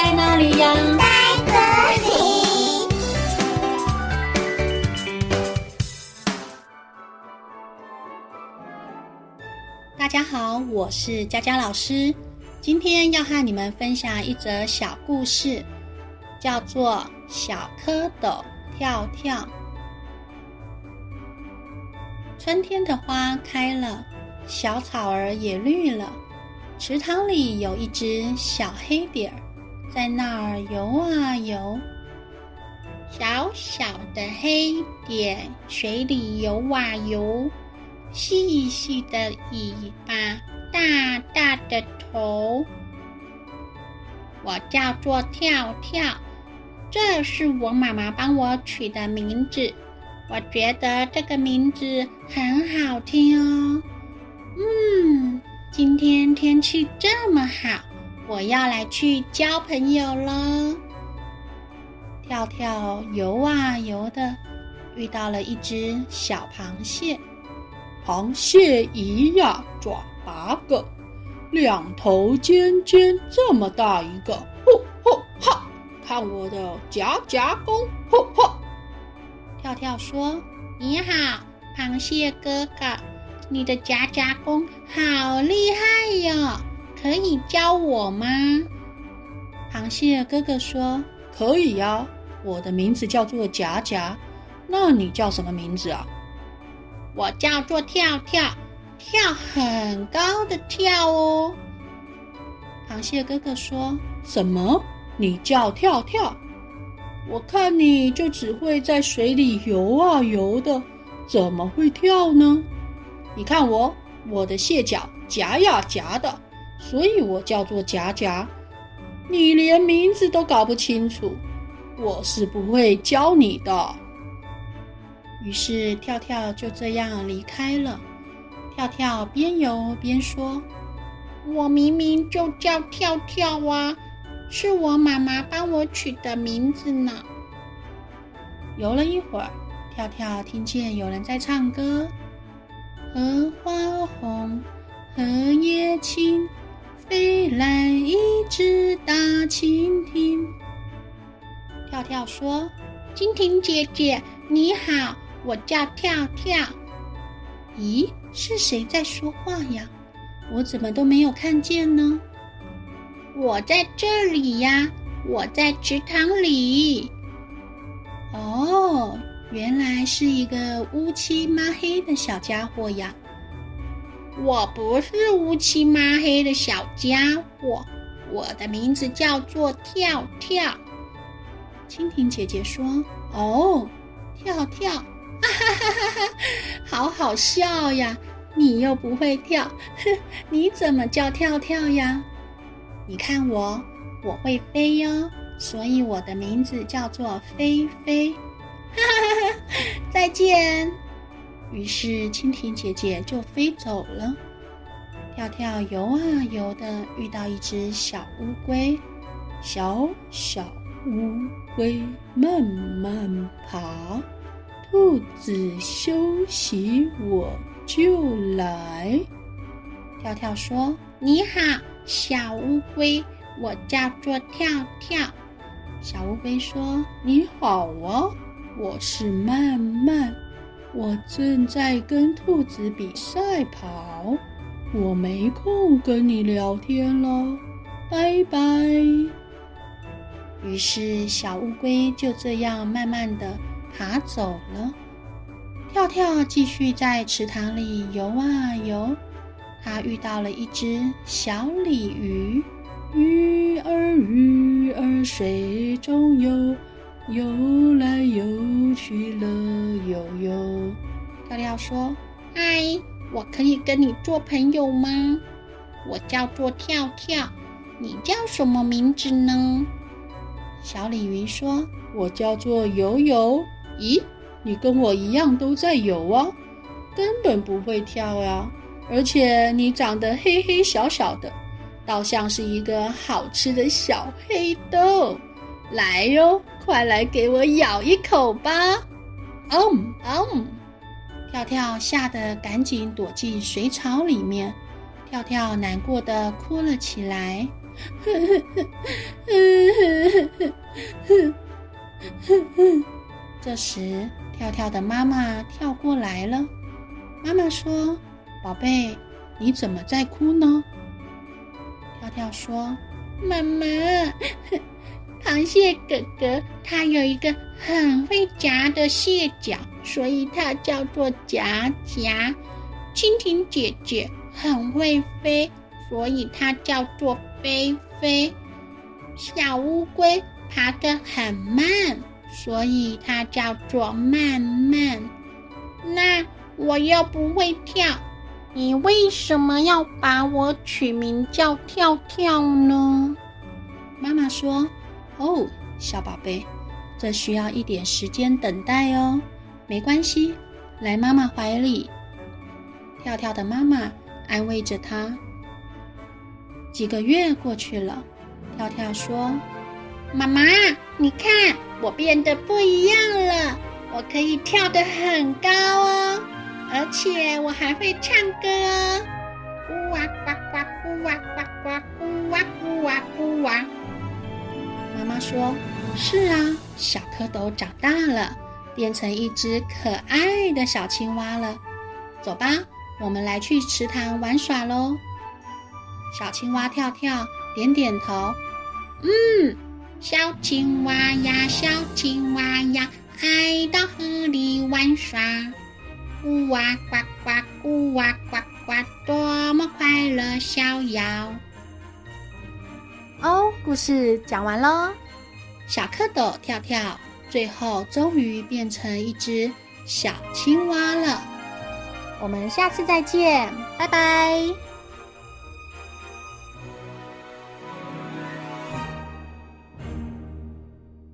在哪里呀？在这里。大家好，我是佳佳老师，今天要和你们分享一则小故事，叫做《小蝌蚪跳跳》。春天的花开了，小草儿也绿了。池塘里有一只小黑点儿，在那儿游啊游。小小的黑点，水里游啊游，细细的尾巴，大大的头。我叫做跳跳，这是我妈妈帮我取的名字。我觉得这个名字很好听哦。嗯，今天天气这么好，我要来去交朋友了。跳跳游啊游的，遇到了一只小螃蟹。螃蟹一呀爪八个，两头尖尖这么大一个，吼吼哈！看我的夹夹功，吼吼！跳跳说：“你好，螃蟹哥哥，你的夹夹功好厉，可以教我吗？”螃蟹哥哥说：“可以呀，我的名字叫做夹夹，那你叫什么名字啊？”“我叫做跳跳，跳很高的跳哦。”螃蟹哥哥说：“什么？你叫跳跳？”我看你就只会在水里游啊游的，怎么会跳呢？你看我，我的蟹脚夹呀夹的，所以我叫做夹夹。你连名字都搞不清楚，我是不会教你的。于是跳跳就这样离开了。跳跳边游边说：“我明明就叫跳跳啊。”是我妈妈帮我取的名字呢。游了一会儿，跳跳听见有人在唱歌：“荷花红，荷叶青，飞来一只大蜻蜓。”跳跳说：“蜻蜓姐姐你好，我叫跳跳。”咦，是谁在说话呀？我怎么都没有看见呢？我在这里呀，我在池塘里。哦，原来是一个乌漆抹黑的小家伙呀！我不是乌漆抹黑的小家伙，我的名字叫做跳跳。蜻蜓姐姐说：“哦，跳跳，哈哈哈哈哈，好好笑呀！你又不会跳，哼，你怎么叫跳跳呀？”你看我，我会飞哟，所以我的名字叫做飞飞。哈哈哈哈！再见。于是蜻蜓姐姐就飞走了。跳跳游啊游的，遇到一只小乌龟。小小乌龟慢慢爬，兔子休息我就来。跳跳说：“你好。”小乌龟，我叫做跳跳。小乌龟说：“你好啊，我是慢慢，我正在跟兔子比赛跑，我没空跟你聊天了，拜拜。”于是小乌龟就这样慢慢地爬走了。跳跳继续在池塘里游啊游。他遇到了一只小鲤鱼，鱼儿鱼儿水中游，游来游去乐悠悠。跳跳说：“嗨，我可以跟你做朋友吗？我叫做跳跳，你叫什么名字呢？”小鲤鱼说：“我叫做游游。咦，你跟我一样都在游啊，根本不会跳呀。”而且你长得黑黑小小的，倒像是一个好吃的小黑豆。来哟，快来给我咬一口吧！嗯嗯，跳跳吓得赶紧躲进水草里面。跳跳难过的哭了起来。这时，跳跳的妈妈跳过来了。妈妈说：“宝贝，你怎么在哭呢？”跳跳说：“妈妈，螃蟹哥哥他有一个很会夹的蟹脚，所以它叫做夹夹。蜻蜓姐姐很会飞，所以它叫做飞飞。小乌龟爬得很慢，所以它叫做慢慢。那……”我又不会跳，你为什么要把我取名叫跳跳呢？妈妈说：“哦，小宝贝，这需要一点时间等待哦。没关系，来妈妈怀里。”跳跳的妈妈安慰着他。几个月过去了，跳跳说：“妈妈，你看，我变得不一样了，我可以跳得很高哦。”而且我还会唱歌哦，咕哇呱呱，咕哇呱呱，咕哇咕哇咕哇。妈妈说：“是啊，小蝌蚪长大了，变成一只可爱的小青蛙了。走吧，我们来去池塘玩耍喽。”小青蛙跳跳点点头，嗯，小青蛙呀，小青蛙呀，爱到河里玩耍。咕哇呱呱，咕哇呱呱，多么快乐逍遥！哦，故事讲完喽。小蝌蚪跳跳，最后终于变成一只小青蛙了。我们下次再见，拜拜。